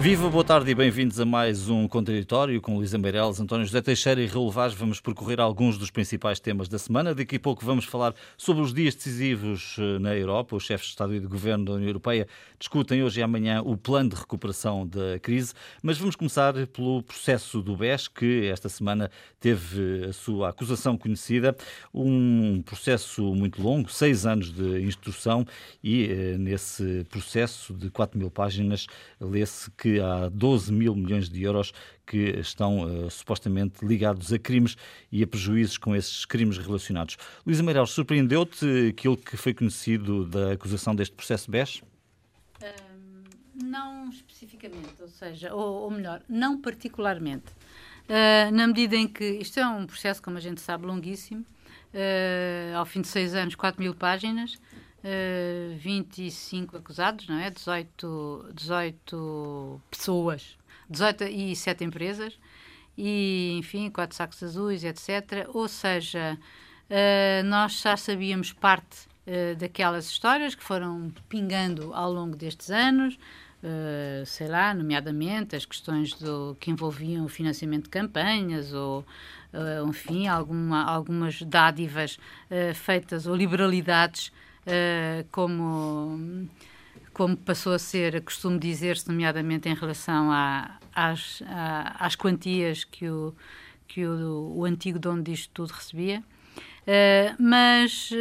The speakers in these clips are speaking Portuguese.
Viva, boa tarde e bem-vindos a mais um Contraditório com Luísa Meireles, António José Teixeira e Raul Vaz. Vamos percorrer alguns dos principais temas da semana. Daqui a pouco vamos falar sobre os dias decisivos eh, na Europa. Os chefes de Estado e de Governo da União Europeia discutem hoje e amanhã o plano de recuperação da crise. Mas vamos começar pelo processo do BES, que esta semana teve a sua acusação conhecida. Um processo muito longo, seis anos de instrução, e eh, nesse processo de 4 mil páginas lê-se que que há 12 mil milhões de euros que estão uh, supostamente ligados a crimes e a prejuízos com esses crimes relacionados. Luísa Meireles, surpreendeu-te aquilo que foi conhecido da acusação deste processo BES? Não especificamente, ou seja, ou, ou melhor, não particularmente. Uh, na medida em que isto é um processo, como a gente sabe, longuíssimo, uh, ao fim de seis anos, 4 mil páginas, uh, 25 acusados, não é? 18, 18 pessoas, 18 e 7 empresas, e enfim, quatro sacos azuis, etc. Ou seja, uh, nós já sabíamos parte uh, daquelas histórias que foram pingando ao longo destes anos. Uh, sei lá, nomeadamente as questões do, que envolviam o financiamento de campanhas ou, uh, enfim, alguma, algumas dádivas uh, feitas ou liberalidades uh, como, como passou a ser, costumo dizer-se, nomeadamente em relação a, às, a, às quantias que o, que o, o antigo dono disto tudo recebia. Uh, mas, uh,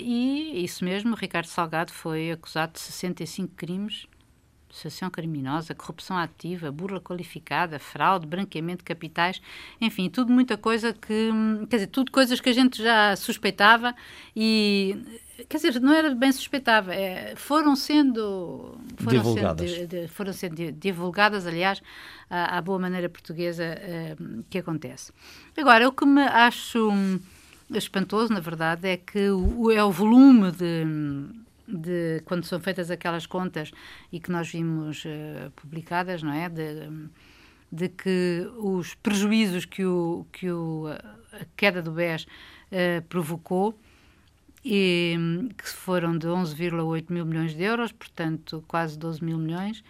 e isso mesmo, Ricardo Salgado foi acusado de 65 crimes associação criminosa, corrupção ativa, burla qualificada, fraude, branqueamento de capitais, enfim, tudo muita coisa que, quer dizer, tudo coisas que a gente já suspeitava e, quer dizer, não era bem suspeitava, é, foram sendo foram divulgadas, sendo, de, de, foram sendo divulgadas, aliás, à, à boa maneira portuguesa uh, que acontece. Agora, o que me acho espantoso, na verdade, é que o, é o volume de de quando são feitas aquelas contas e que nós vimos uh, publicadas, não é? De, de que os prejuízos que, o, que o, a queda do BES uh, provocou e que foram de 11,8 mil milhões de euros, portanto quase 12 mil milhões,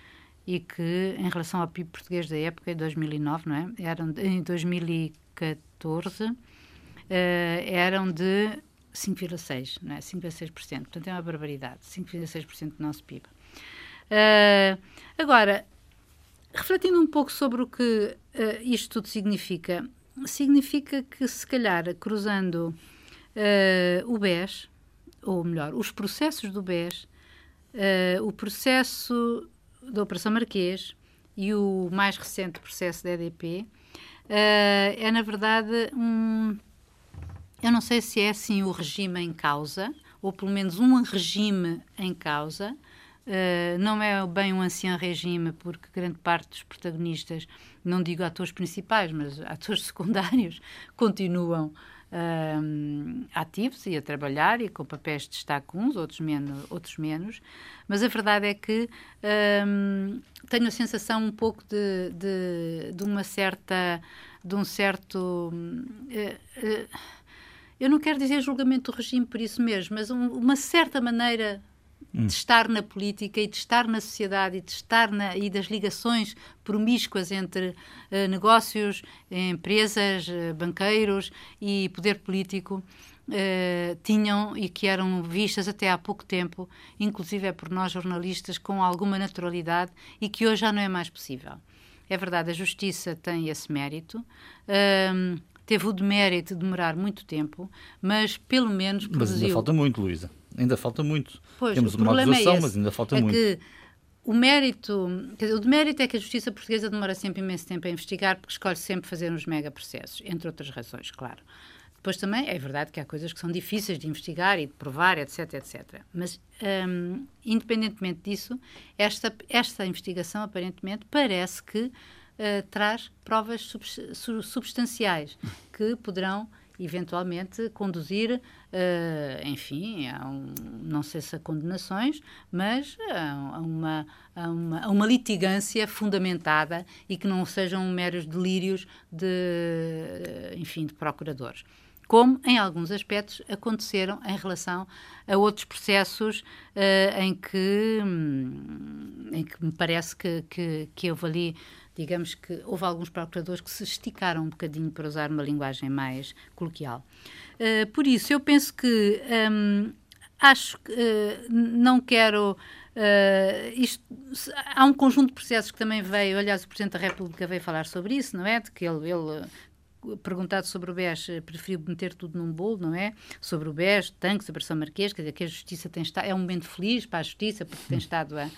e que em relação ao PIB português da época, em 2009, não é? Eram, em 2014, uh, eram de 5,6%, não é? 5,6%. Portanto, é uma barbaridade. 5,6% do nosso PIB. Uh, ah, agora, refletindo um pouco sobre o que uh, isto tudo significa, significa que, se calhar, cruzando uh, o BES, ou melhor, os processos do BES, o processo da Operação Marquês e o mais recente processo da EDP, é, na verdade, um eu não sei se é assim o regime em causa, ou pelo menos um regime em causa. Uh, não é bem um ancião regime, porque grande parte dos protagonistas, não digo atores principais, mas atores secundários, continuam uh, ativos e a trabalhar e com papéis de destaque uns, outros menos, outros menos. Mas a verdade é que uh, tenho a sensação um pouco de, de, de uma certa. de um certo eu não quero dizer julgamento do regime por isso mesmo, mas um, uma certa maneira hum. de estar na política e de estar na sociedade e de estar na, e das ligações promíscuas entre uh, negócios, empresas, uh, banqueiros e poder político uh, tinham e que eram vistas até há pouco tempo, inclusive é por nós jornalistas, com alguma naturalidade e que hoje já não é mais possível. É verdade, a justiça tem esse mérito. Uh, teve o demérito de demorar muito tempo, mas pelo menos produziu... Mas ainda falta muito, Luísa. Ainda falta muito. Pois, Temos uma acusação, é mas ainda falta é muito. Que o mérito, dizer, o demérito é que a justiça portuguesa demora sempre imenso tempo a investigar, porque escolhe sempre fazer uns mega processos, entre outras razões, claro. Depois também é verdade que há coisas que são difíceis de investigar e de provar, etc, etc. Mas, um, independentemente disso, esta, esta investigação, aparentemente, parece que uh, traz provas substanciais que poderão eventualmente conduzir, uh, enfim, a um, não sei se a condenações, mas a, uma, a, uma, a uma litigância fundamentada e que não sejam meros delírios de, enfim, de procuradores. como em alguns aspectos aconteceram em relação a outros processos uh, em, que, um, em que me parece que, que, que houve ali digamos que houve alguns procuradores que se esticaram um bocadinho para usar uma linguagem mais coloquial. Uh, por isso, eu penso que um, acho que uh, não quero. Uh, isto, há um conjunto de processos que também veio, aliás, o Presidente da República veio falar sobre isso, não é? De que ele, ele perguntado sobre o BES, preferiu meter tudo num bolo, não é? Sobre o BES, tanque, sobre São Marquês, quer dizer, que a Justiça tem estado, é um momento feliz para a Justiça, porque tem estado a,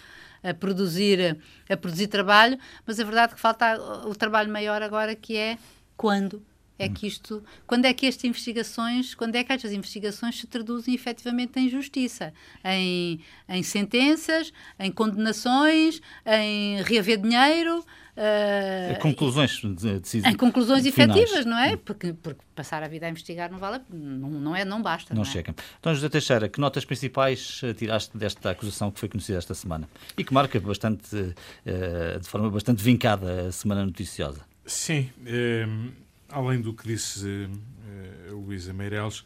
a produzir, a produzir trabalho, mas a verdade é que falta o trabalho maior agora, que é quando é que isto, quando é que estas investigações, quando é que estas investigações se traduzem efetivamente em justiça, em, em sentenças, em condenações, em reaver dinheiro, Uh, conclusões decisivas. Em conclusões efetivas, não é? Porque, porque, passar a vida a investigar não vale, não, não é, não basta. Não, não é? chega. Então, José Teixeira, que notas principais eh, tiraste desta acusação que foi conhecida esta semana e que marca bastante, uh, de forma bastante vincada a semana noticiosa? Sim, além do que disse uh, Luísa Meireles,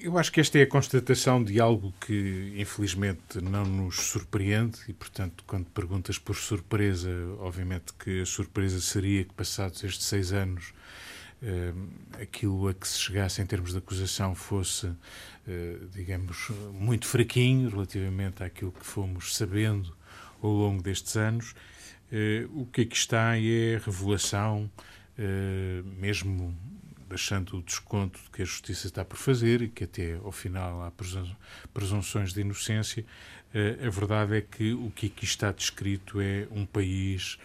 eu acho que esta é a constatação de algo que, infelizmente, não nos surpreende e, portanto, quando perguntas por surpresa, obviamente que a surpresa seria que, passados estes seis anos, eh, aquilo a que se chegasse em termos de acusação fosse, eh, digamos, muito fraquinho relativamente àquilo que fomos sabendo ao longo destes anos. Eh, o que aqui está é revelação, mesmo deixando o desconto que a Justiça está por fazer e que até ao final há presunções de inocência, eh, a verdade é que o que aqui está descrito é um país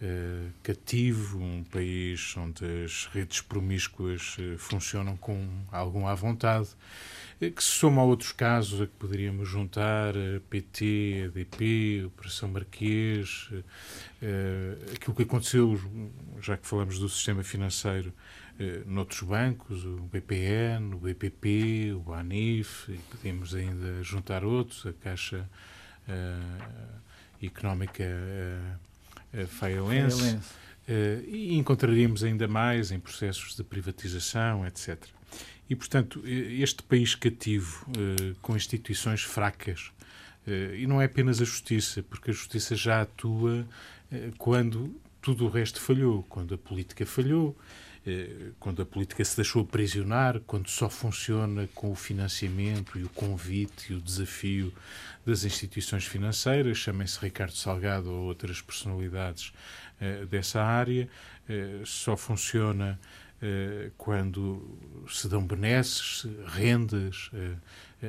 eh, cativo, um país onde as redes promíscuas eh, funcionam com algum à vontade, que se soma a outros casos a que poderíamos juntar a PT, a DP, a Operação Marquês, aquilo que aconteceu, já que falamos do sistema financeiro, eh, noutros bancos, o BPN, o BPP, o ANIF, e podemos ainda juntar outros, a Caixa uh, Económica uh, uh, Faialense, e encontraríamos ainda mais em processos de privatização, etc. E, portanto, este país cativo, com instituições fracas, e não é apenas a justiça, porque a justiça já atua quando tudo o resto falhou, quando a política falhou, eh, quando a política se deixou aprisionar, quando só funciona com o financiamento e o convite e o desafio das instituições financeiras, chamem-se Ricardo Salgado ou outras personalidades eh, dessa área, eh, só funciona quando se dão benesses, rendas,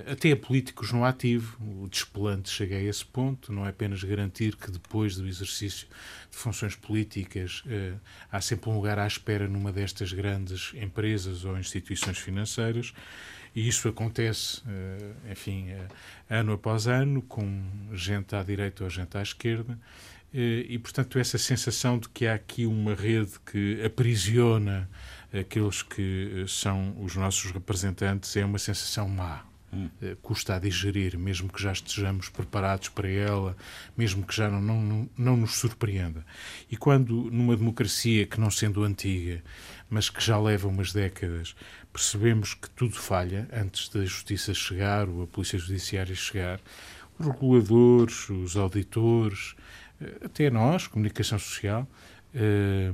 até a políticos no ativo. O despelante chega a esse ponto, não é apenas garantir que depois do exercício de funções políticas há sempre um lugar à espera numa destas grandes empresas ou instituições financeiras, e isso acontece, enfim, ano após ano, com gente à direita ou gente à esquerda. E, portanto, essa sensação de que há aqui uma rede que aprisiona aqueles que são os nossos representantes é uma sensação má. Hum. Custa a digerir, mesmo que já estejamos preparados para ela, mesmo que já não, não, não nos surpreenda. E quando, numa democracia que, não sendo antiga, mas que já leva umas décadas, percebemos que tudo falha antes da justiça chegar ou a polícia judiciária chegar, os reguladores, os auditores, eh, até nós, comunicação social, eh,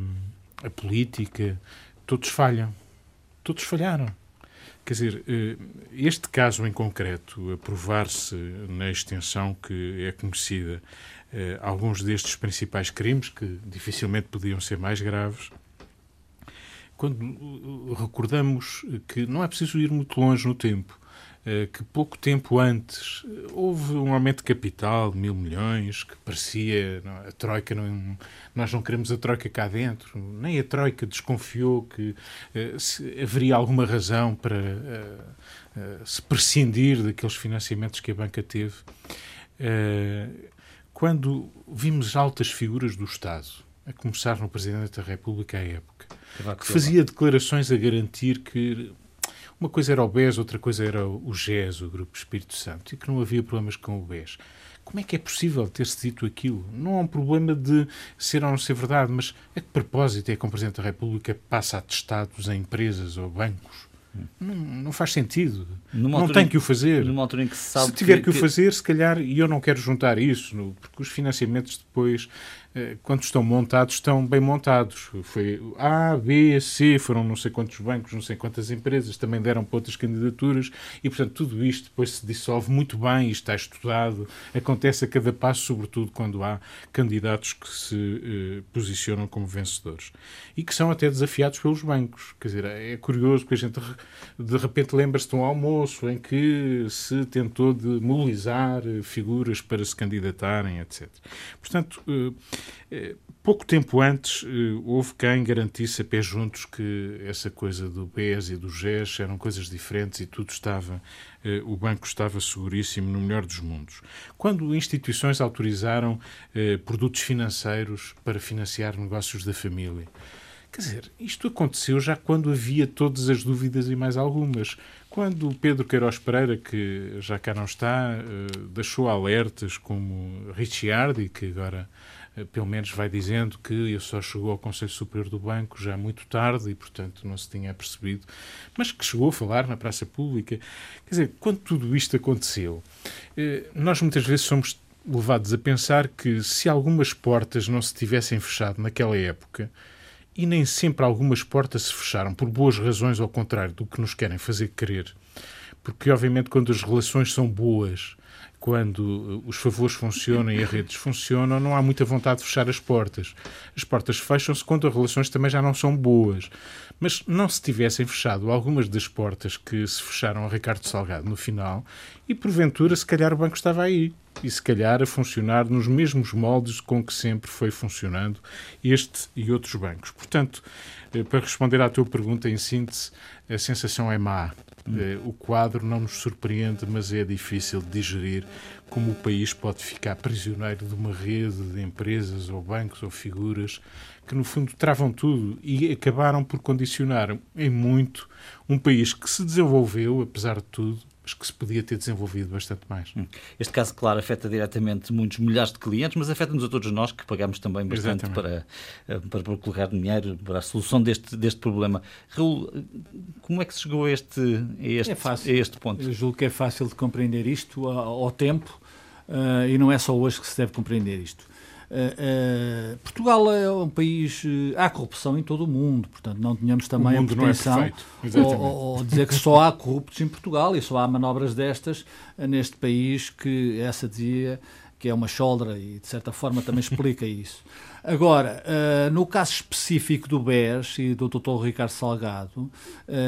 a política, todos falham. Todos falharam. Quer dizer, eh, este caso em concreto, a provar-se na extensão que é conhecida, alguns destes principais crimes, que dificilmente podiam ser mais graves, quando recordamos que não é preciso ir muito longe no tempo, eh, que pouco tempo antes houve um aumento de capital de mil milhões, que parecia não, a Troika, não, nós não queremos a Troika cá dentro, nem a Troika desconfiou que uh, se, haveria alguma razão para uh, uh, se prescindir daqueles financiamentos que a banca teve. quando vimos altas figuras do Estado, a começar no Presidente da República à época, que fazia declarações a garantir que uma coisa era o BES, outra coisa era o GES, o Grupo Espírito Santo, e que não havia problemas com o BES. Como é que é possível ter-se dito aquilo? Não há um problema de ser ou não ser verdade, mas a que propósito é que o Presidente da República passa atestados a empresas ou bancos? Não, não, faz sentido. Numa não tem que o fazer. Numa altura em que se sabe se tiver que, que, o fazer, se calhar, e eu não quero juntar isso, porque os financiamentos depois quando estão montados, estão bem montados. Foi A, B, C, foram não sei quantos bancos, não sei quantas empresas, também deram para outras candidaturas e, portanto, tudo isto depois se dissolve muito bem e está estudado. Acontece a cada passo, sobretudo quando há candidatos que se eh, posicionam como vencedores e que são até desafiados pelos bancos. Quer dizer, é curioso porque a gente de repente lembra-se de um almoço em que se tentou de mobilizar eh, figuras para se candidatarem, etc. Portanto, eh, eh, pouco tempo antes, eh, houve quem garantisse a pé juntos que essa coisa do BES e do GES eram coisas diferentes e tudo estava, eh, o banco estava seguríssimo no melhor dos mundos. Quando instituições autorizaram produtos financeiros para financiar negócios da família, Quer dizer, isto aconteceu já quando havia todas as dúvidas e mais algumas. Quando Pedro Queiroz Pereira, que já cá não está, deixou alertas como Ricciardi, que agora eh, pelo menos vai dizendo que ele só chegou ao Conselho Superior do Banco já muito tarde e, portanto, não se tinha percebido, mas que chegou a falar na praça pública. Quer dizer, quando tudo isto aconteceu, eh, nós muitas vezes somos levados a pensar que se algumas portas não se tivessem fechado naquela época, e nem sempre algumas portas se fecharam por boas razões, ao contrário do que nos querem fazer crer, porque, obviamente, quando as relações são boas quando os favores funcionam e as redes funcionam, não há muita vontade de fechar as portas. As portas fecham-se quando as relações também já não são boas. Mas não se tivessem fechado algumas das portas que se fecharam a Ricardo Salgado no final, e porventura, se calhar o banco estava aí. E se calhar a funcionar nos mesmos moldes com que sempre foi funcionando este e outros bancos. Portanto, eh, para responder à tua pergunta em síntese, a sensação é má. Eh, o quadro não nos surpreende, mas é difícil de digerir como o país pode ficar prisioneiro de uma rede de empresas ou bancos ou figuras que, no fundo, travam tudo e acabaram por condicionar em muito um país que se desenvolveu, apesar de tudo, mas que se podia ter desenvolvido bastante mais. Hum. Este caso, claro, afeta diretamente muitos milhares de clientes, mas afeta-nos a todos nós que pagamos também bastante para, eh, para, para colocar dinheiro para a solução deste, deste problema. Raul, como é que se chegou a este, a este, é fácil. A este ponto? Eu julgo que é fácil de compreender isto ao, tempo uh, e não é só hoje que se deve compreender isto. Uh, uh, Portugal é um país. Uh, há corrupção em todo o mundo, portanto, não tenhamos também a pretensão é ou, ou, dizer que só há corruptos em Portugal e só há manobras destas neste país que essa dizia que é uma choldra e, de certa forma, também explica isso. Agora, uh, no caso específico do BES e do Dr. Ricardo Salgado, uh,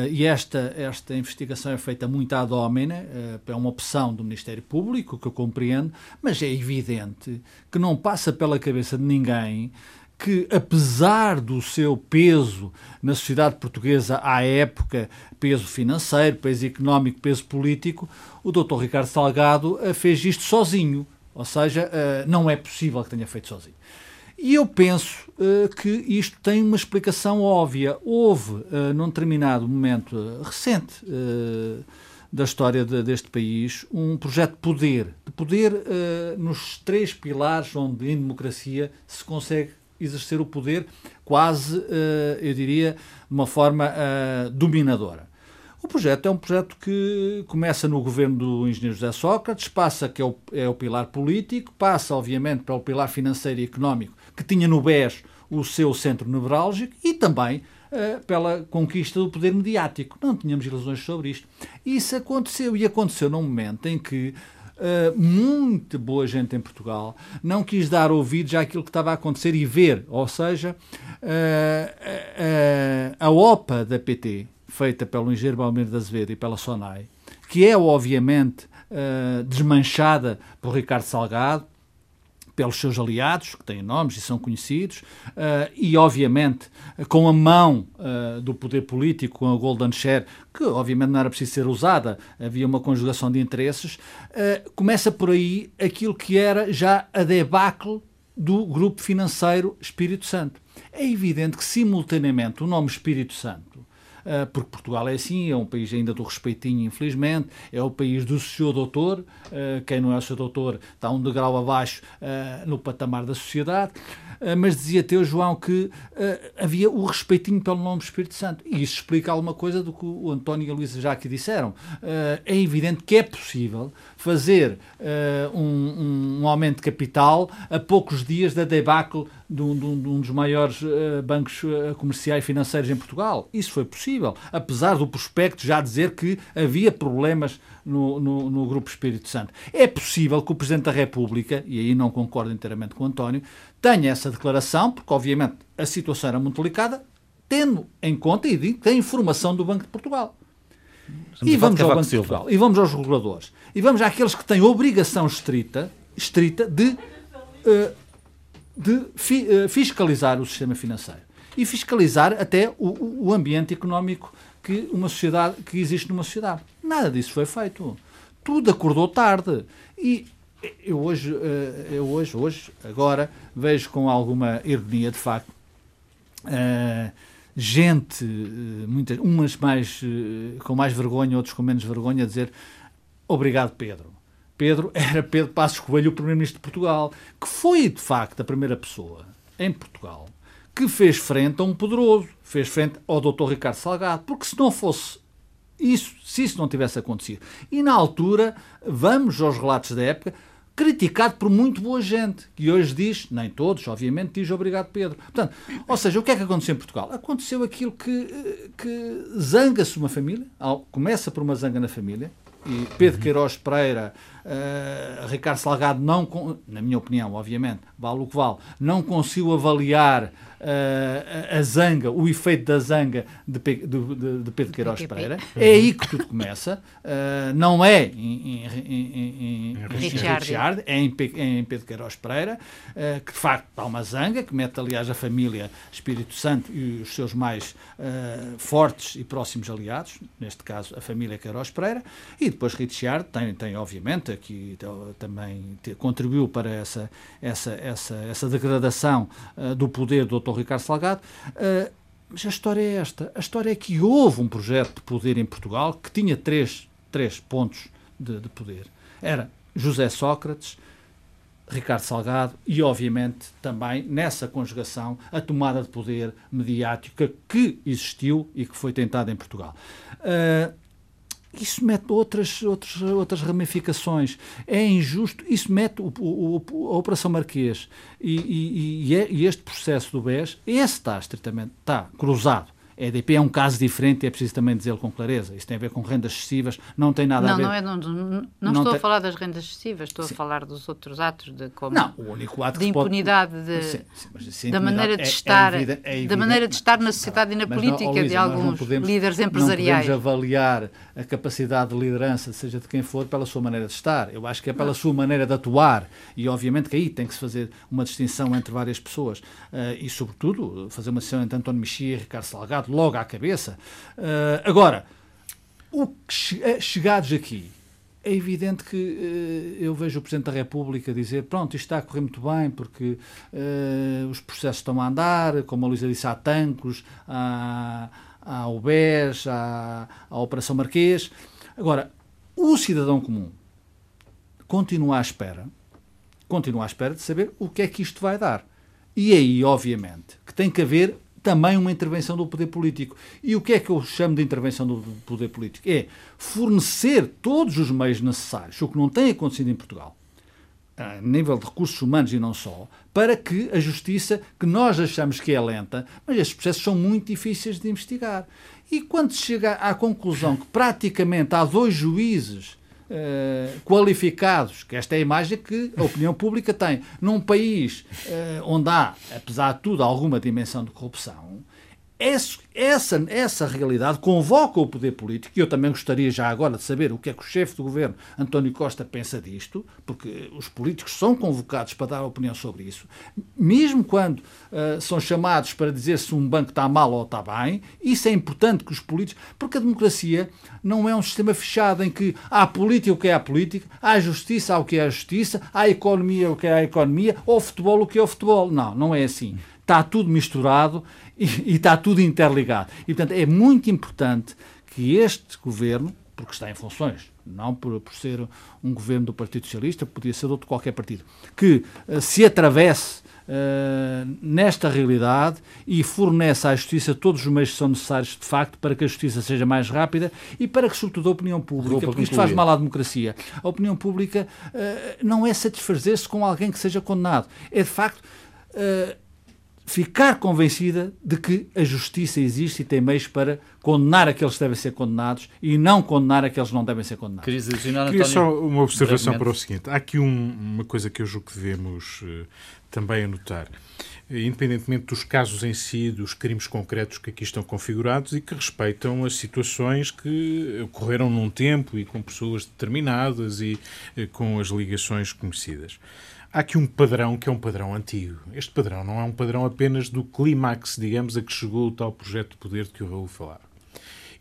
e esta, esta investigação é feita muito ad hominem, uh, é uma opção do Ministério Público, que eu compreendo, mas é evidente que não passa pela cabeça de ninguém que, apesar do seu peso na sociedade portuguesa à época, peso financeiro, peso económico, peso político, o Dr. Ricardo Salgado fez isto sozinho ou seja, eh, não é possível que tenha feito sozinho. E eu penso uh, que isto tem uma explicação óbvia. Houve, uh, num determinado momento uh, recente da história de, deste país, um projeto de poder. De poder nos três pilares onde em democracia se consegue exercer o poder quase, eu diria, de uma forma dominadora. O projeto é um projeto que começa no governo do engenheiro José Sócrates, passa, que é o, é o pilar político, passa, obviamente, pelo pilar financeiro e económico, que tinha no BES o seu centro nevrálgico, e também uh, pela conquista do poder mediático. Não tínhamos ilusões sobre isto. Isso aconteceu, e aconteceu num momento em que Uh, muita boa gente em Portugal não quis dar ouvidos àquilo que estava a acontecer e ver, ou seja, uh, uh, a OPA da PT, feita pelo engenheiro Balmiro de Azevedo e pela SONAI, que é obviamente desmanchada por Ricardo Salgado, pelos seus aliados, que têm nomes e são conhecidos, uh, e obviamente com a mão uh, do poder político, com a Golden Share, que obviamente não era preciso ser usada, havia uma conjugação de interesses, uh, começa por aí aquilo que era já a debacle do grupo financeiro Espírito Santo. É evidente que simultaneamente o nome Espírito Santo porque Portugal é assim, é um país ainda do respeitinho, infelizmente, é o país do seu doutor, uh, quem não é o seu doutor está um degrau abaixo uh, no patamar da sociedade, mas dizia teu João que havia o respeitinho pelo nome do Espírito Santo, e isso explica alguma coisa do que o António e a Luísa já aqui disseram. é evidente que é possível fazer um, um, aumento de capital a poucos dias da debacle de um, de um dos maiores bancos comerciais financeiros em Portugal. Isso foi possível, apesar do prospecto já dizer que havia problemas no, no, no, Grupo Espírito Santo. É possível que o Presidente da República, e aí não concordo inteiramente com o António, tenha essa declaração, porque obviamente a situação era muito delicada, tendo em conta e digo, a informação do Banco de Portugal. e vamos ao Banco de Portugal, e vamos aos reguladores, e vamos àqueles que têm obrigação estrita, estrita de, uh, de uh, fiscalizar o sistema financeiro e fiscalizar até o, o ambiente económico que uma sociedade que existe numa sociedade. Nada disso foi feito. Tudo acordou tarde. E eu hoje, eh, eu hoje, hoje, agora, vejo com alguma ironia, de facto, uh, gente, uh, muitas, umas mais, com mais vergonha, outros com menos vergonha, a dizer obrigado, Pedro. Pedro era Pedro Passos Coelho, o Primeiro-Ministro de Portugal, que foi, de facto, a primeira pessoa em Portugal que fez frente a um poderoso, fez frente ao Dr. Ricardo Salgado, porque se não fosse isso, se isso não tivesse acontecido, e na altura, vamos aos relatos da época, criticado por muito boa gente, que hoje diz, nem todos, obviamente, diz obrigado Pedro. Portanto, ou seja, o que é que aconteceu em Portugal? Aconteceu aquilo que, que zanga-se uma família, começa por uma zanga na família, e Pedro Queiroz Pereira, uh, Ricardo Salgado, não, na minha opinião, obviamente, vale o que vale, não conseguiu avaliar uh, a zanga, o efeito da zanga de, de, de, de Pedro Queiroz Pereira. É aí que tudo começa. Uh, não é em, em, em, em Richard, é em, em Pedro Queiroz Pereira, uh, que de facto há uma zanga, que mete, aliás, a família Espírito Santo e os seus mais fortes e próximos aliados, neste caso a família Queiroz Pereira, e depois Richard tem, tem obviamente, aqui também contribuiu para essa, essa, essa, essa degradação do poder do Dr. Ricardo Salgado. Uh, mas a história é esta. A história é que houve um projeto de poder em Portugal que tinha três, três pontos de, de poder. Era José Sócrates, Ricardo Salgado e, obviamente, também nessa conjugação a tomada de poder mediática que existiu e que foi tentada em Portugal. Uh, isso mete outras, outras, outras ramificações. É injusto. Isso mete o, o, a Operação Marquês e, e, e, é, este processo do BES, esse está estritamente está cruzado EDP é um caso diferente e é preciso também dizê-lo com clareza. Isso tem a ver com rendas excessivas, não tem nada não, a ver... Não, é, não, não, não estou tem... a falar das rendas excessivas, estou sim. a falar dos outros atos de como... Não, o único ato de impunidade, pode... de, sim, sim, da maneira de é, é estar, é evidente, da maneira de estar na sociedade e na política não, oh, Luísa, de alguns podemos, líderes empresariais. Não podemos avaliar a capacidade de liderança, seja de quem for, pela sua maneira de estar. Eu acho que é pela sua maneira de atuar e, obviamente, que aí tem que se fazer uma distinção entre várias pessoas uh, e, sobretudo, fazer uma distinção entre António Mexia e Ricardo Salgado logo à cabeça Uh, agora, o que, eh, chegados aqui, é evidente que uh, eu vejo o Presidente da República dizer pronto, isto está a correr muito bem porque uh, os processos estão a andar, como a Luísa disse, há tancos, há, há UBES, há, há a Operação Marquês. Agora, o cidadão comum continua à espera, continua à espera de saber o que é que isto vai dar. E aí, obviamente, que tem que haver também uma intervenção do poder político. E o que é que eu chamo de intervenção do poder político? É fornecer todos os meios necessários, o que não tem acontecido em Portugal, a nível de recursos humanos e não só, para que a justiça, que nós achamos que é lenta, mas estes processos são muito difíceis de investigar. E quando se chega à conclusão que praticamente há dois juízes uh, qualificados, que esta é a imagem que a opinião pública tem, num país uh, onde há, apesar de tudo, alguma dimensão de corrupção, essa, essa realidade convoca o poder político, e eu também gostaria já agora de saber o que é que o chefe do governo, António Costa, pensa disto, porque os políticos são convocados para dar opinião sobre isso, mesmo quando uh, são chamados para dizer se um banco está mal ou está bem, isso é importante que os políticos. Porque a democracia não é um sistema fechado em que há política o que é a política, há justiça o que é a justiça, há economia o que é a economia, ou futebol o que é o futebol. Não, não é assim está tudo misturado e, e está tudo interligado. E, portanto, é muito importante que este governo, porque está em funções, não por, por ser um governo do Partido Socialista, podia ser de outro qualquer partido, que uh, se atravesse uh, nesta realidade e fornece à Justiça todos os meios que são necessários, de facto, para que a Justiça seja mais rápida e para que, sobretudo, a opinião pública, porque isto faz mal à democracia, a opinião pública uh, não é satisfazer-se com alguém que seja condenado, é, de facto, ficar convencida de que a justiça existe e tem meios para condenar aqueles que devem ser condenados e não condenar aqueles que não devem ser condenados. Queria, Queria só uma observação para o seguinte. Há aqui um, uma coisa que eu julgo que devemos uh, também anotar. Independentemente dos casos em si, dos crimes concretos que aqui estão configurados e que respeitam as situações que ocorreram num tempo e com pessoas determinadas e uh, com as ligações conhecidas. Há aqui um padrão que é um padrão antigo. Este padrão não é um padrão apenas do clímax, digamos, a que chegou o tal projeto de poder de que o Raul falava.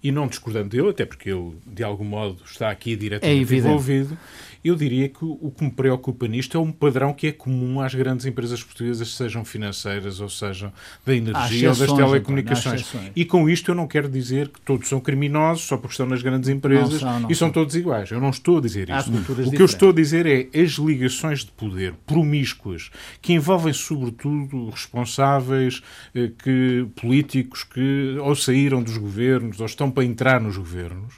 E não discordando dele, até porque ele, de algum modo, está aqui diretamente é envolvido, eu diria que o que me preocupa nisto é um padrão que é comum às grandes empresas portuguesas, sejam financeiras ou sejam da energia ou das telecomunicações. E com isto eu não quero dizer que todos são criminosos só porque estão nas grandes empresas não não e são, são todos iguais. Eu não estou a dizer isso. O que eu estou a dizer é as ligações de poder promíscuas que envolvem sobretudo responsáveis eh, que políticos que ou saíram dos governos ou estão para entrar nos governos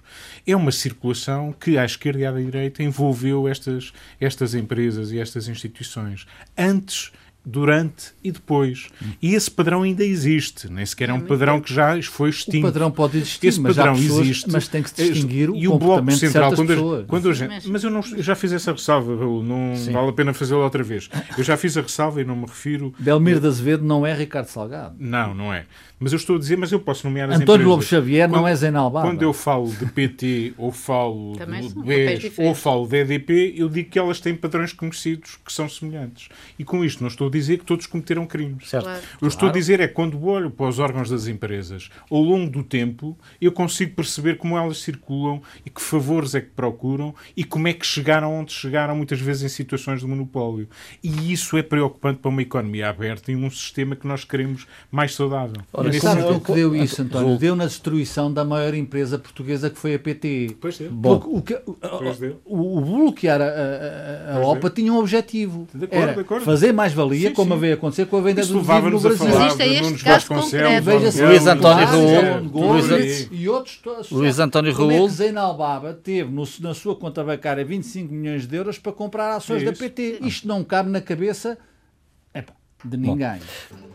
é uma circulação que à esquerda e à direita envolveu estas, estas empresas e estas instituições. Antes durante e depois. E esse padrão ainda existe, nem sequer é um padrão que já foi extinto. O padrão pode existir, esse mas padrão pessoas, existe. Mas tem que se distinguir e o, o bloco central quando, eu, quando eu, mas eu não eu já fiz essa ressalva, Raul, não Sim. vale a pena fazê-la outra vez. Eu já fiz a ressalva e não me refiro. Belmiro de Azevedo não é Ricardo Salgado. Não, não é. Mas eu estou a dizer, mas eu posso nomear as António empresas. Lobo Xavier quando, não é Zenalbaba. Quando eu falo de PT ou falo de BES ou falo de EDP, eu digo que elas têm padrões conhecidos que são semelhantes. E com isto não estou a dizer que todos cometeram crimes. Certo. Claro. Eu estou claro. a dizer é que quando olho para os órgãos das empresas, ao longo do tempo, eu consigo perceber como elas circulam e que favores é que procuram e como é que chegaram onde chegaram, muitas vezes em situações de monopólio. E isso é preocupante para uma economia aberta e um sistema que nós queremos mais saudável. Ora, Olha, sabe o que deu isso, António? Deu na destruição da maior empresa portuguesa que foi a PT. Pois deu. Bom, o, que, o, o, bloquear a, a, a OPA tinha um objetivo. De acordo, Era de acordo. fazer mais-valia, como havia acontecer com a venda do livro no Brasil. Existe este caso concreto. Veja-se Luís António Raul e outros Luís António Raul. Como é que Zeinal Baba teve no, na sua conta bancária 25 milhões de euros para comprar ações da PT? Isto não cabe na cabeça epa, de ninguém. Bom.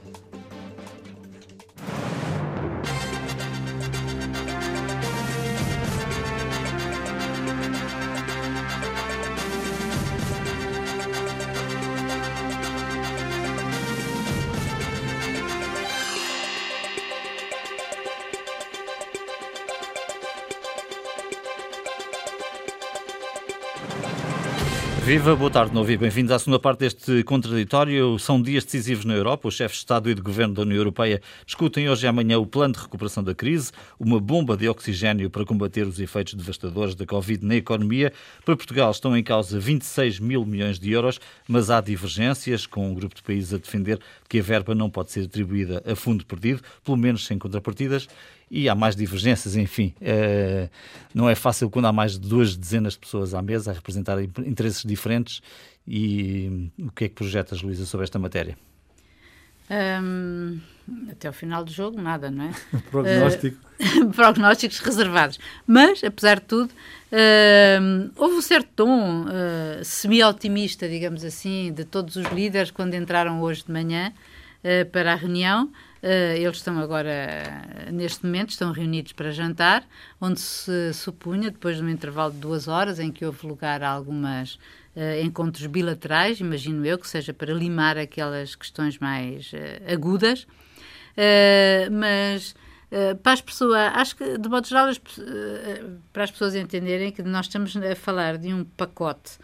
Viva, boa tarde, novo e bem-vindos à segunda parte deste contraditório. São dias decisivos na Europa. Os chefes de Estado e de Governo da União Europeia discutem hoje e amanhã o plano de recuperação da crise, uma bomba de oxigênio para combater os efeitos devastadores da Covid na economia. Para Portugal estão em causa 26 mil milhões de euros, mas há divergências, com um grupo de países a defender que a verba não pode ser atribuída a fundo perdido, pelo menos sem contrapartidas e há mais divergências, enfim. É, não é fácil quando há mais de duas dezenas de pessoas à mesa a representar interesses diferentes. E o que é que projetas, Luísa, sobre esta matéria? Um, até ao final do jogo, nada, não é? Prognóstico. Uh, prognósticos reservados. Mas, apesar de tudo, uh, houve um certo tom uh, semi-otimista, digamos assim, de todos os líderes quando entraram hoje de manhã para a reunião. Uh, eles estão agora, neste momento, estão reunidos para jantar, onde se supunha, depois de um intervalo de duas horas, em que houve lugar a algumas uh, encontros bilaterais, imagino eu, que seja para limar aquelas questões mais uh, agudas, mas para as pessoas, acho que, de modo geral, para as pessoas entenderem que nós estamos a falar de um pacote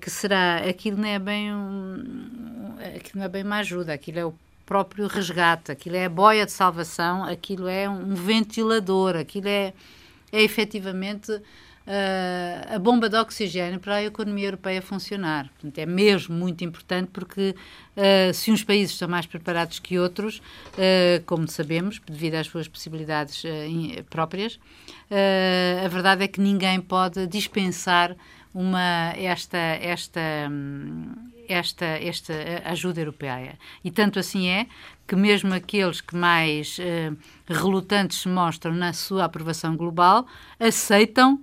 que será, aquilo não é bem um, aquilo não é bem uma ajuda, aquilo é o próprio resgate, aquilo é a boia de salvação, aquilo é um ventilador, aquilo é, é efetivamente uh, a bomba de oxigênio para a economia europeia funcionar. Portanto, é mesmo muito importante porque uh, se uns países estão mais preparados que outros, uh, como sabemos, devido às suas possibilidades próprias, a verdade é que ninguém pode dispensar uma, esta, esta, esta, esta ajuda europeia. E tanto assim é que mesmo aqueles que mais relutantes se mostram na sua aprovação global aceitam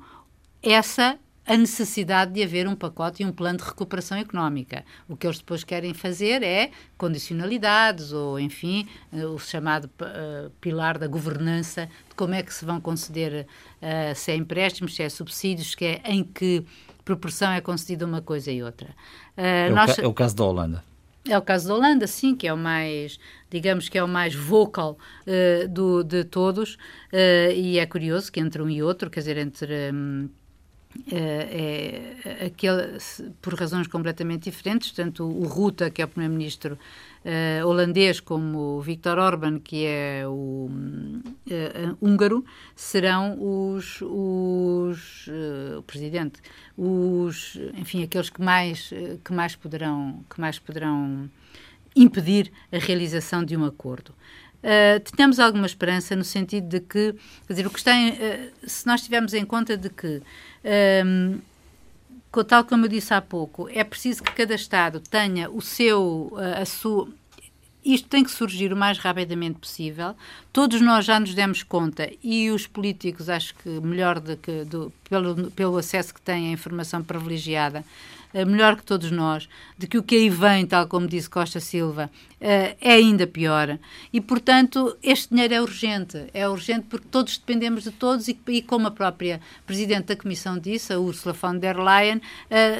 essa a necessidade de haver um pacote e um plano de recuperação económica. O que eles depois querem fazer é condicionalidades ou, enfim, eh, o chamado uh, pilar da governança, de como é que se vão conceder, uh, se é empréstimos, se é subsídios, que é, em que proporção é concedida uma coisa e outra. Uh, é, nós... o é o caso da Holanda. É o caso da Holanda, sim, que é o mais, digamos que é o mais vocal uh, do, de todos, uh, e é curioso que entre um e outro, quer dizer, entre um, é, é, aquele, por razões completamente diferentes, tanto o Ruta, que é o primeiro-ministro uh, holandês, como Viktor Orban, que é o uh, húngaro, serão os, os uh, o presidente, os, enfim, aqueles que mais, que mais poderão, que mais poderão impedir a realização de um acordo. Uh, tenhamos alguma esperança no sentido de que, quer dizer, o que está em, uh, se nós tivermos em conta de que, um, tal como eu disse há pouco, é preciso que cada Estado tenha o seu, uh, a sua, isto tem que surgir o mais rapidamente possível. Todos nós já nos demos conta, e os políticos, acho que melhor do que, do, pelo, pelo acesso que têm à informação privilegiada, melhor que todos nós, de que o que aí vem, tal como disse Costa Silva, uh, é ainda pior. E, portanto, este dinheiro é urgente. É urgente porque todos dependemos de todos e, e como a própria Presidente da Comissão disse, a Ursula von der Leyen, uh,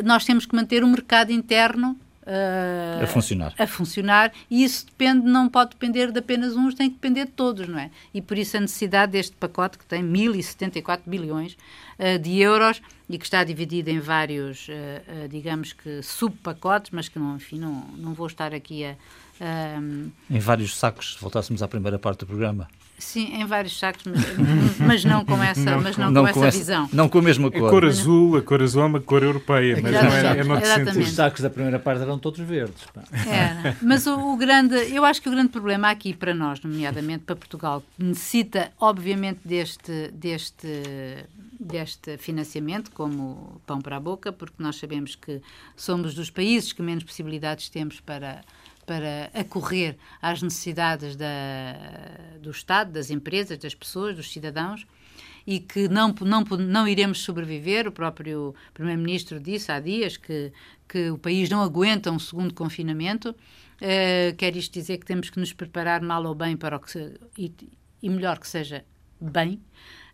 nós temos que manter o mercado interno Uh, a funcionar. A funcionar, e isso depende, não pode depender de apenas uns, tem que depender de todos, não é? E por isso a necessidade deste pacote, que tem 1.074 bilhões uh, de euros e que está dividido em vários, uh, digamos que, subpacotes, mas que, não, enfim, não, não vou estar aqui a. em vários sacos, se voltássemos à primeira parte do programa. Sim, em vários sacos, mas, mas não com essa, não, mas não, não com, essa, essa visão. Não com a mesma cor. A cor azul, a cor azul é uma cor europeia, mas não é, é sentido. Os sacos da primeira parte eram todos verdes. Era. Mas o, o, grande, eu acho que o grande problema aqui para nós, nomeadamente para Portugal, necessita obviamente deste, deste, deste financiamento como pão para a boca, porque nós sabemos que somos dos países que menos possibilidades temos para para acorrer às necessidades da, do Estado, das empresas, das pessoas, dos cidadãos e que não, não, não iremos sobreviver. O próprio Primeiro-Ministro disse há dias que, que o país não aguenta um segundo confinamento. Uh, quer isto dizer que temos que nos preparar mal ou bem para o que se, e, e melhor que seja bem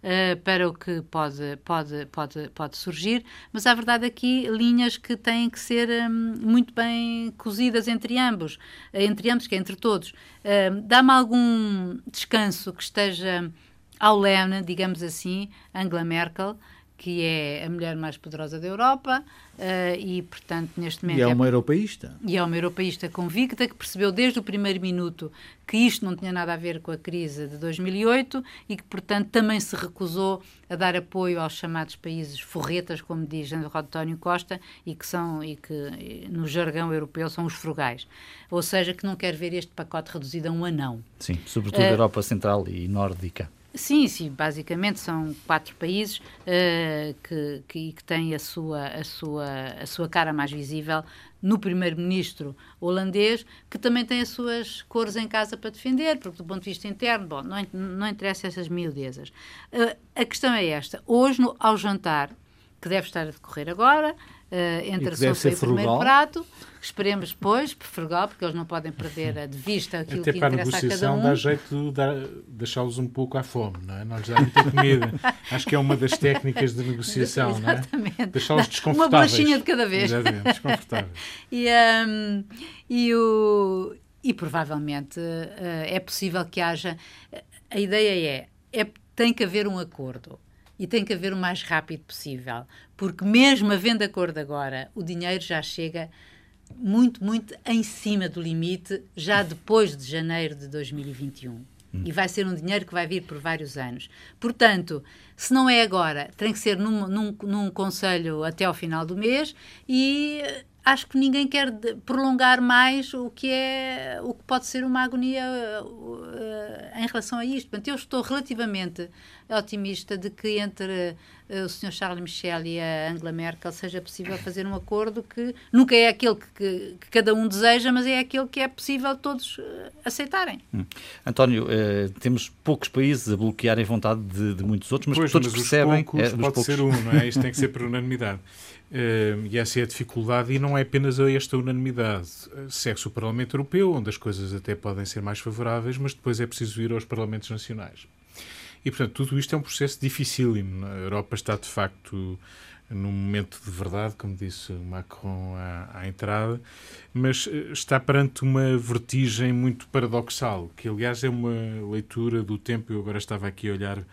uh, para o que pode, pode, pode, pode surgir, mas há verdade aqui linhas que têm que ser um, muito bem cozidas entre ambos, uh, entre ambos, que é entre todos. Dá-me algum descanso que esteja ao leme, digamos assim, Angela Merkel, que é a mulher mais poderosa da Europa uh, e, portanto, neste momento... E é uma é, europeísta. E é uma europeísta convicta que percebeu desde o primeiro minuto que isto não tinha nada a ver com a crise de 2008 e que, portanto, também se recusou a dar apoio aos chamados países forretas, como diz António Costa, e que são, e que no jargão europeu são os frugais. Ou seja, que não quer ver este pacote reduzido a um anão. Sim, sobretudo uh, a Europa Central e Nórdica. Sim, sim, basicamente são quatro países uh, que, que, que, têm a sua, a, sua, a sua cara mais visível no primeiro-ministro holandês, que também tem as suas cores em casa para defender, porque do ponto de vista interno, bom, não, não interessa essas miudezas. Uh, a questão é esta, hoje no, ao jantar, que deve estar a decorrer agora, uh, entre a sopa e o primeiro prato. Esperemos depois, frugal, porque eles não podem perder de vista aquilo Até que para interessa a negociação a cada um. dá jeito de deixá-los um pouco à fome, não é? Não lhes dá muita comida. Acho que é uma das técnicas de negociação, não é? Deixá-los desconfortáveis. Uma bolachinha de cada vez. Exatamente, desconfortáveis. e, um, e, o, e provavelmente uh, é possível que haja... A ideia é, é tem que haver um acordo e tem que haver o mais rápido possível, porque mesmo havendo acordo agora, o dinheiro já chega muito, muito em cima do limite, já depois de janeiro de 2021. Hum. E vai ser um dinheiro que vai vir por vários anos. Portanto, se não é agora, tem que ser num, num, num conselho até ao final do mês e acho que ninguém quer prolongar mais o que é o que pode ser uma agonia uh, em relação a isto. Portanto, eu estou relativamente otimista de que entre uh, o Sr. Charles Michel e a Angela Merkel seja possível fazer um acordo que nunca é aquele que, que, que cada um deseja, mas é aquele que é possível todos uh, aceitarem. Hum. António, temos poucos países a bloquearem vontade de, de muitos outros, mas pois, todos mas percebem. Poucos, é, pode poucos... ser um, não é? Isto tem que ser por unanimidade. E essa é a dificuldade, e não é apenas a esta unanimidade. Segue-se o Parlamento Europeu, onde as coisas até podem ser mais favoráveis, mas depois é preciso ir aos Parlamentos Nacionais. E, portanto, tudo isto é um processo dificílimo. A Europa está, de facto, num momento de verdade, como disse Macron à, à entrada, mas eh, está perante uma vertigem muito paradoxal, que, aliás, é uma leitura do tempo. Eu agora estava aqui a olhar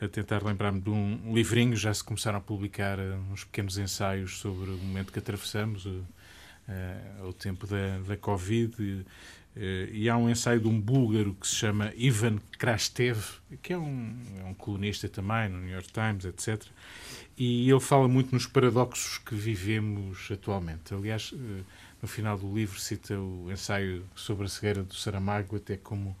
a tentar lembrar-me de um livrinho, já se começaram a publicar uh, uns pequenos ensaios sobre o momento que atravessamos, uh, uh, o tempo da, da Covid. E, e há um ensaio de um búlgaro que se chama Ivan Krastev, que é um, é um colunista também no New York Times, etc. E ele fala muito nos paradoxos que vivemos atualmente. Aliás, no final do livro cita o ensaio sobre a cegueira do Saramago, até como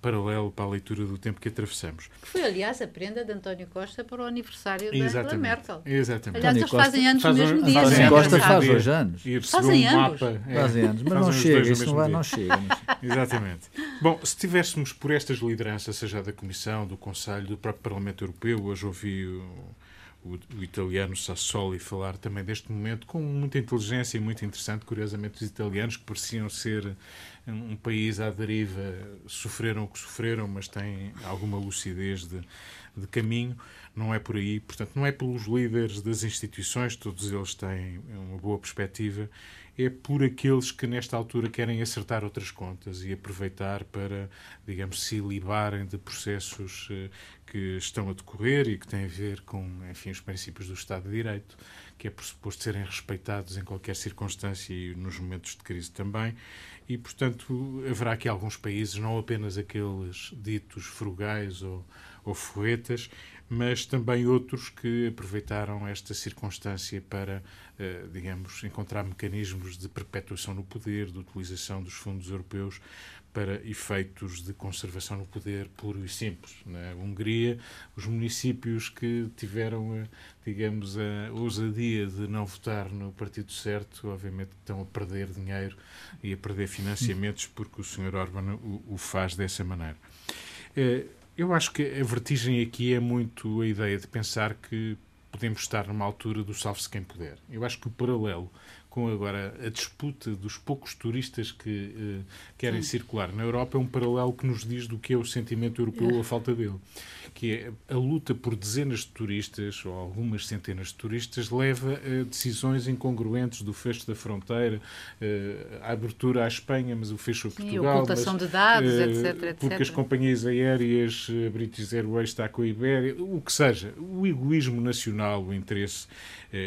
paralelo para a leitura do tempo que atravessamos. Foi, aliás, a prenda de António Costa para o aniversário da, da Merkel. Exatamente. Aliás, eles fazem anos faz no mesmo dia. António Costa faz hoje anos. Fazem um anos. Mapa, é, fazem anos, mas não chega, isso não, vai, não chega. Exatamente. Bom, se tivéssemos por estas lideranças, seja da Comissão, do Conselho, do próprio Parlamento Europeu, hoje ouvi o, o, o, italiano Sassoli falar também deste momento com muita inteligência e muito interessante. Curiosamente, os italianos, que pareciam ser um país à deriva, sofreram o que sofreram, mas têm alguma lucidez de, de caminho. Não é por aí. Portanto, não é pelos líderes das instituições, todos eles têm uma boa perspectiva, é por aqueles que nesta altura querem acertar outras contas e aproveitar para, digamos, se libarem de processos eh, que estão a decorrer e que têm a ver com, enfim, os princípios do Estado de Direito, que é pressuposto serem respeitados em qualquer circunstância e nos momentos de crise também. E, portanto, haverá aqui alguns países, não apenas aqueles ditos frugais ou, ou foetas, mas também outros que aproveitaram esta circunstância para, eh, digamos, encontrar mecanismos de perpetuação no poder, de utilização dos fundos europeus para efeitos de conservação no poder puro e simples. Na Hungria, os municípios que tiveram, digamos, a ousadia de não votar no partido certo, obviamente estão a perder dinheiro e a perder financiamentos porque o Sr. Orban o, o faz dessa maneira. Eu acho que a vertigem aqui é muito a ideia de pensar que podemos estar numa altura do salve-se quem puder. Eu acho que o paralelo com agora a disputa dos poucos turistas que uh, querem Sim. circular na Europa é um paralelo que nos diz do que é o sentimento europeu ou a falta dele. Que é a luta por dezenas de turistas, ou algumas centenas de turistas, leva a decisões incongruentes do fecho da fronteira, uh, a abertura à Espanha, mas o fecho a Portugal. Sim, a ocultação mas, de dados, uh, etc, etc. Porque as companhias aéreas, a British Airways está com a Ibéria, o que seja. O egoísmo nacional, o interesse,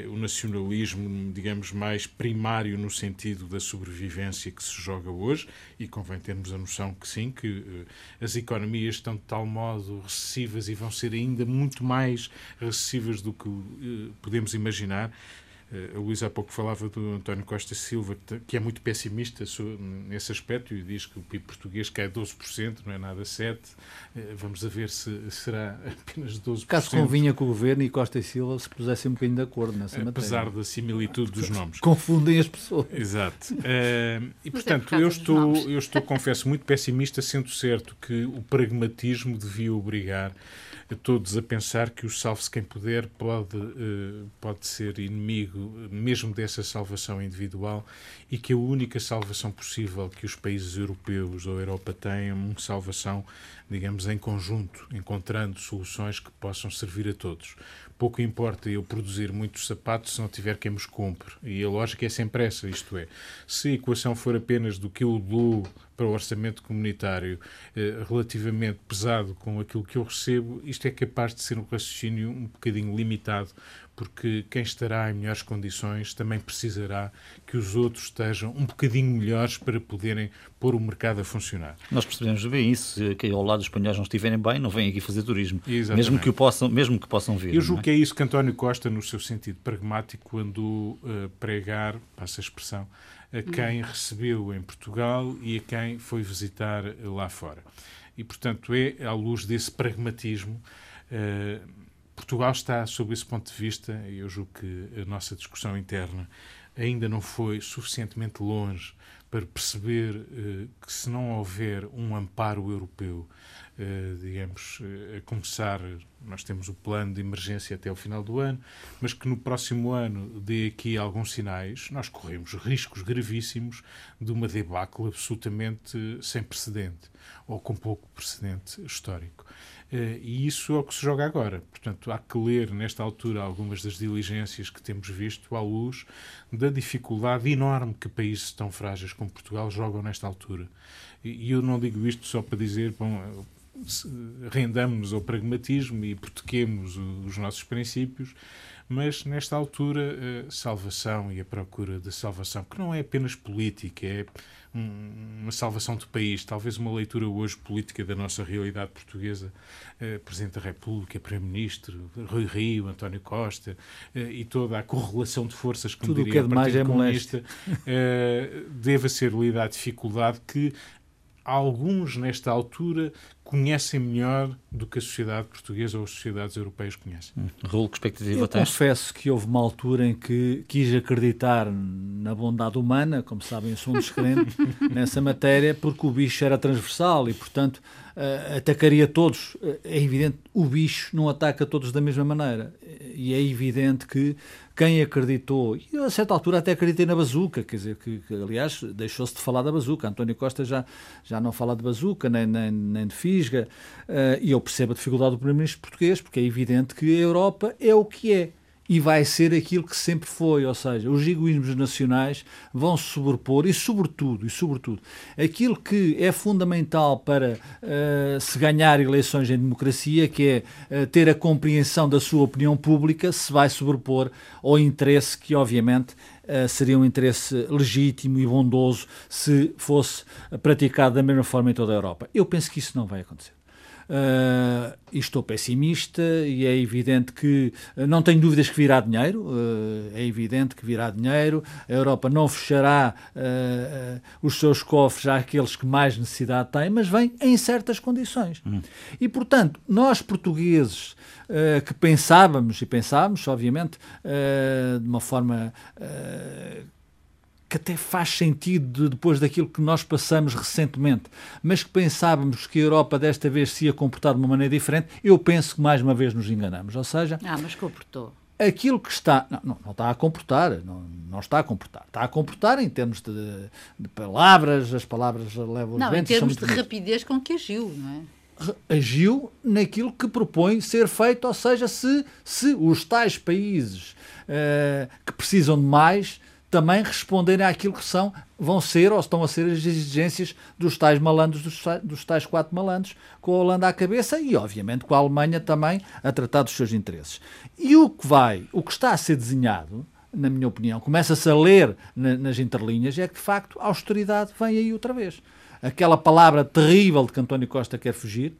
o nacionalismo, digamos, mais primário no sentido da sobrevivência que se joga hoje, e convém termos a noção que sim, que uh, as economias estão de tal modo recessivas e vão ser ainda muito mais recessivas do que uh, podemos imaginar. A Luísa há pouco falava do António Costa Silva, que é muito pessimista nesse aspecto e diz que o PIB português cai 12%, não é nada 7%. Eh, vamos ver se será apenas 12%. Caso convinha que o Governo e Costa e Silva se pusessem um bocadinho de acordo nessa Apesar matéria. Apesar da similitude dos nomes. Confundem as pessoas. Exato. Uh, e, é portanto, eu estou, eu estou, confesso, muito pessimista, sendo certo que o pragmatismo devia obrigar todos a pensar que o salve-se quem puder pode, uh, pode ser inimigo mesmo dessa salvação individual e que a única salvação possível que os países europeus ou a Europa têm é uma salvação, digamos, em conjunto, encontrando soluções que possam servir a todos. Pouco importa eu produzir muitos sapatos se não tiver quem os compre. E a lógica é sempre essa, isto é, se a equação for apenas do que eu dou para o orçamento comunitário eh, relativamente pesado com aquilo que eu recebo, isto é capaz de ser um raciocínio um bocadinho limitado, porque quem estará em melhores condições também precisará que os outros estejam um bocadinho melhores para poderem pôr o mercado a funcionar. Nós percebemos bem isso, que ao lado dos espanhóis não estiverem bem, não vêm aqui fazer turismo, Exatamente. mesmo que, o possam, mesmo que possam vir. Eu julgo é? que é isso que António Costa, no seu sentido pragmático, quando uh, pregar, passa a expressão, a quem recebeu em Portugal e a quem foi visitar lá fora. E, portanto, é à luz desse pragmatismo. Uh, Portugal está, sob esse ponto de vista, e eu julgo que a nossa discussão interna ainda não foi suficientemente longe para perceber uh, que se não houver um amparo europeu, uh, digamos, uh, a começar, nós temos o plano de emergência até o final do ano, mas que no próximo ano dê aqui alguns sinais, nós corremos riscos gravíssimos de uma debacle absolutamente sem precedente, ou com pouco precedente histórico. Uh, e isso é o que se joga agora. Portanto, há que ler, nesta altura, algumas das diligências que temos visto à luz da dificuldade enorme que países tão frágeis como Portugal jogam nesta altura. E, eu não digo isto só para dizer, bom, rendamos ao pragmatismo e protequemos os nossos princípios, mas nesta altura, a salvação e a procura de salvação, que não é apenas política, é uma salvação do país, talvez uma leitura hoje política da nossa realidade portuguesa, eh, Presidente da República, Primeiro-Ministro, Rui Rio, António Costa eh, e toda a correlação de forças, como Tudo diria o que é demais é molesta, eh, deva ser lida à dificuldade que alguns, nesta altura, conhecem melhor do que a sociedade portuguesa ou as sociedades europeias conhecem. Hum. Raul, que expectativa Eu tens? confesso que houve uma altura em que quis acreditar na bondade humana, como sabem, eu sou um descrente nessa matéria, porque o bicho era transversal e, portanto, uh, atacaria todos. É evidente, o bicho não ataca todos da mesma maneira. E é evidente que quem acreditou, e eu a certa altura até acreditei na bazuca, quer dizer, que, que aliás deixou-se de falar da bazuca. António Costa já, já não fala de bazuca, nem, nem, nem de fisga, uh, e eu percebo a dificuldade do Primeiro-Ministro português, porque é evidente que a Europa é o que é e vai ser aquilo que sempre foi, ou seja, os egoísmos nacionais vão se sobrepor e sobretudo, e sobretudo, aquilo que é fundamental para uh, se ganhar eleições em democracia, que é uh, ter a compreensão da sua opinião pública, se vai sobrepor ao interesse que, obviamente, Uh, seria um interesse legítimo e bondoso se fosse praticado da mesma forma em toda a Europa. Eu penso que isso não vai acontecer. Uh, estou pessimista e é evidente que uh, não tenho dúvidas que virá dinheiro, uh, é evidente que virá dinheiro, a Europa não fechará os seus cofres àqueles que mais necessidade têm, mas vem em certas condições. Hum. E, portanto, nós portugueses que pensávamos, e pensávamos, obviamente, de uma forma que até faz sentido depois daquilo que nós passamos recentemente, mas que pensávamos que a Europa desta vez se ia comportar de uma maneira diferente, eu penso que mais uma vez nos enganamos. Ou seja. Ah, mas comportou. Aquilo que está. Não, não, não está a comportar, não, não, está a comportar. Está a comportar em termos de, de palavras, as palavras levam Não, ventos, em termos de rapidez com que agiu, não é? agiu naquilo que propõe ser feito, ou seja, se, se os tais países uh, que precisam de mais também responderem àquilo que são, vão ser ou estão a ser as exigências dos tais malandros, dos, tais quatro malandros, com a Holanda à cabeça e, obviamente, com a Alemanha também a tratar dos seus interesses. E o que vai, o que está a ser desenhado, na minha opinião, começa-se a ler na, nas interlinhas, é que, de facto, a austeridade vem aí outra vez. Aquela palavra terrível de que António Costa quer fugir,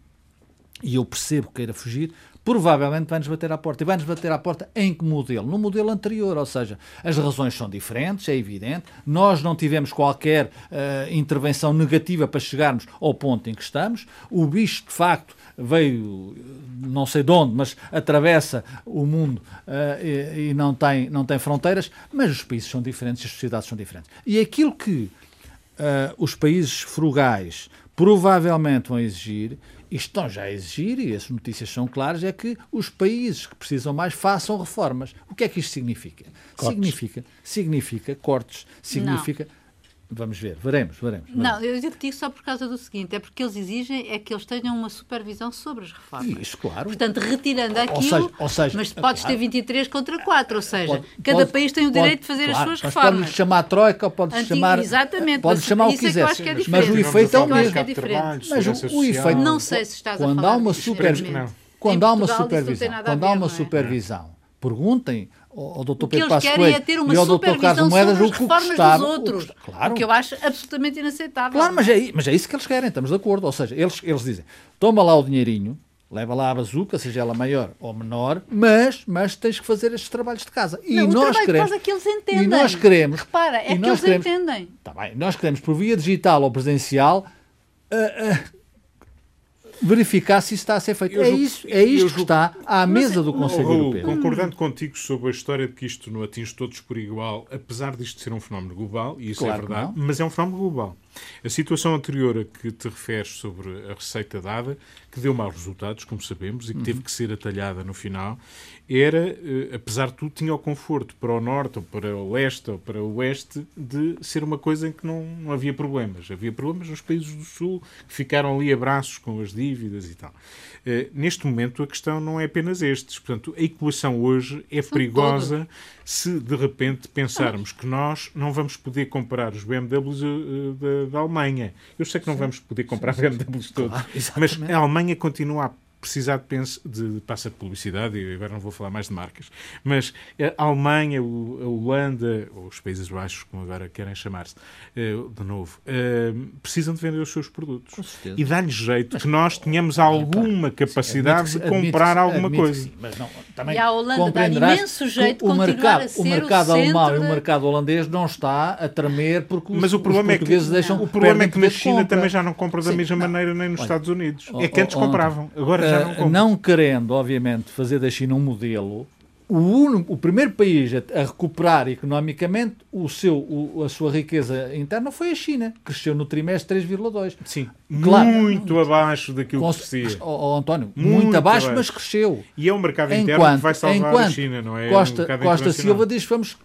e eu percebo que queira fugir, provavelmente vai-nos bater à porta. E vai-nos bater à porta em que modelo? No modelo anterior, ou seja, as razões são diferentes, é evidente. Nós não tivemos qualquer uh, intervenção negativa para chegarmos ao ponto em que estamos. O bicho, de facto, veio não sei de onde, mas atravessa o mundo uh, e, e, não, tem, não tem fronteiras, mas os países são diferentes, as sociedades são diferentes. E aquilo que uh, os países frugais provavelmente vão exigir estão já a exigir, e as notícias são claras, é que os países que precisam mais façam reformas. O que é que isto significa? Cortes. Significa, significa cortes, significa... Não Vamos ver, veremos, veremos. veremos. Não, eu digo só por causa do seguinte: é porque eles exigem é que eles tenham uma supervisão sobre as reformas. Isso, claro. Portanto, retirando aquilo, ou seja, ou seja, mas podes claro. ter 23 contra 4, ou seja, pode, cada pode, país tem o direito pode, de fazer claro, as suas reformas. Pode chamar a Troika, pode Antigo, chamar. Exatamente, pode chamar o que quiser. É que mas o efeito é o mesmo. É diferente. Mas o, o efeito. Não sei se estás quando a falar há uma super quando há uma supervisão, quando há uma é? supervisão, perguntem ao, Dr. O que Pedro Passos querem é Coelho ter uma e ao Dr. Carlos supervisão Moedas sobre o as que reformas custava, dos o outros. custa- claro, O que eu acho absolutamente inaceitável. Claro, mas é, mas é isso que eles querem, estamos de acordo. Ou seja, eles, eles dizem: toma lá o dinheirinho, leva lá a bazuca, seja ela maior ou menor, mas, mas tens que fazer estes trabalhos de casa. E Não, o nós queremos. casa é que eles entendem. E nós queremos. Repara, é que eles queremos- entendem. Tá bem, nós queremos, por via digital ou presencial, ah, ah, verificar se isso está a ser feito. Eu é julgo- isso, é isto julgo- que está à mesa do Oh, Conselho Raul, Europeu. concordando contigo sobre a história de que isto não atinge todos por igual, apesar disto ser um fenómeno global, e isso Claro é verdade, não. mas é um fenómeno global. A situação anterior a que te referes sobre a receita dada, que deu maus resultados, como sabemos, e que Uhum. teve que ser atalhada no final, era, eh, apesar de tudo, tinha o conforto para o norte, ou para o leste, ou para o oeste, de ser uma coisa em que não, não havia problemas. Havia problemas nos países do sul, que ficaram ali a braços com as dívidas e tal. Eh, neste momento, a questão não é apenas estes. Portanto, a equação hoje é perigosa se de repente pensarmos que nós não vamos poder comprar os BMWs eh, da, da Alemanha. Eu sei que não vamos poder comprar BMWs todos, Claro, mas a Alemanha continua a precisar de, pens- de passa de publicidade, e agora não vou falar mais de marcas, mas a Alemanha, o- a Holanda, ou os Países Baixos, como agora querem chamar-se, eh, de novo, eh, precisam de vender os seus produtos. Com certeza. E dá-lhe jeito que nós tenhamos alguma capacidade Admito de comprar alguma coisa. sim, mas não, também E a Holanda dá imenso jeito de o continuar mercado, a ser o o mercado alemão centro e o mercado holandês não está a tremer porque os, Mas o problema os é que, portugueses deixam o problema é que na de China compra. também já não compram da Sim, mesma não. maneira nem nos Olha, Estados Unidos. oh, é que antes oh, compravam, agora já não compram. não querendo, obviamente, fazer da China um modelo, o, o primeiro país a, recuperar economicamente o seu, o- a sua riqueza interna foi a China. Cresceu no trimestre 3,2. Sim, Claro. muito abaixo daquilo Com- que parecia. Oh, oh, António, Muito muito, abaixo, abaixo. mas cresceu. E é o mercado interno Enquanto, que vai salvar a China, não é? Costa, mercado Costa internacional. Silva diz que vamos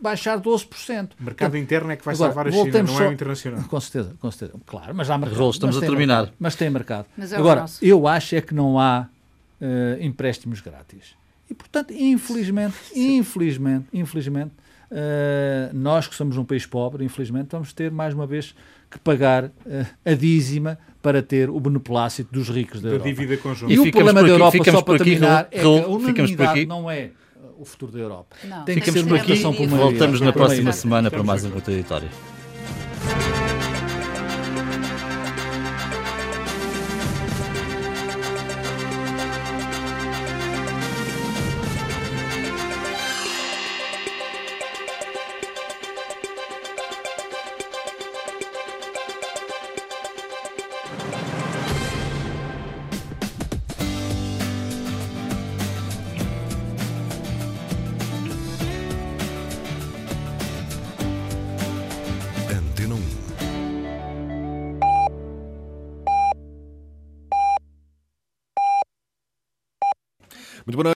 baixar 12%. O mercado interno é que vai Agora, salvar a China, não é só- o internacional. Com certeza, com certeza. Claro, mas há mercado. Estamos mas a tem terminar. mercado, mas tem mercado. Mas é Agora, nosso. eu acho é que não há eh, empréstimos grátis. E, portanto, infelizmente, infelizmente, infelizmente, eh, nós que somos um país pobre, infelizmente, vamos ter mais uma vez que pagar eh, a dízima para ter o beneplácito dos ricos da Da Europa. dívida conjunta. E, E o problema por da aqui- Europa, só para aqui, terminar, Raul. é que a unanimidade aqui. não é uh, o futuro da Europa. Não, Tem que Ficamos ser por uma aqui votação por e maioria. voltamos na próxima semana para mais um contraditório.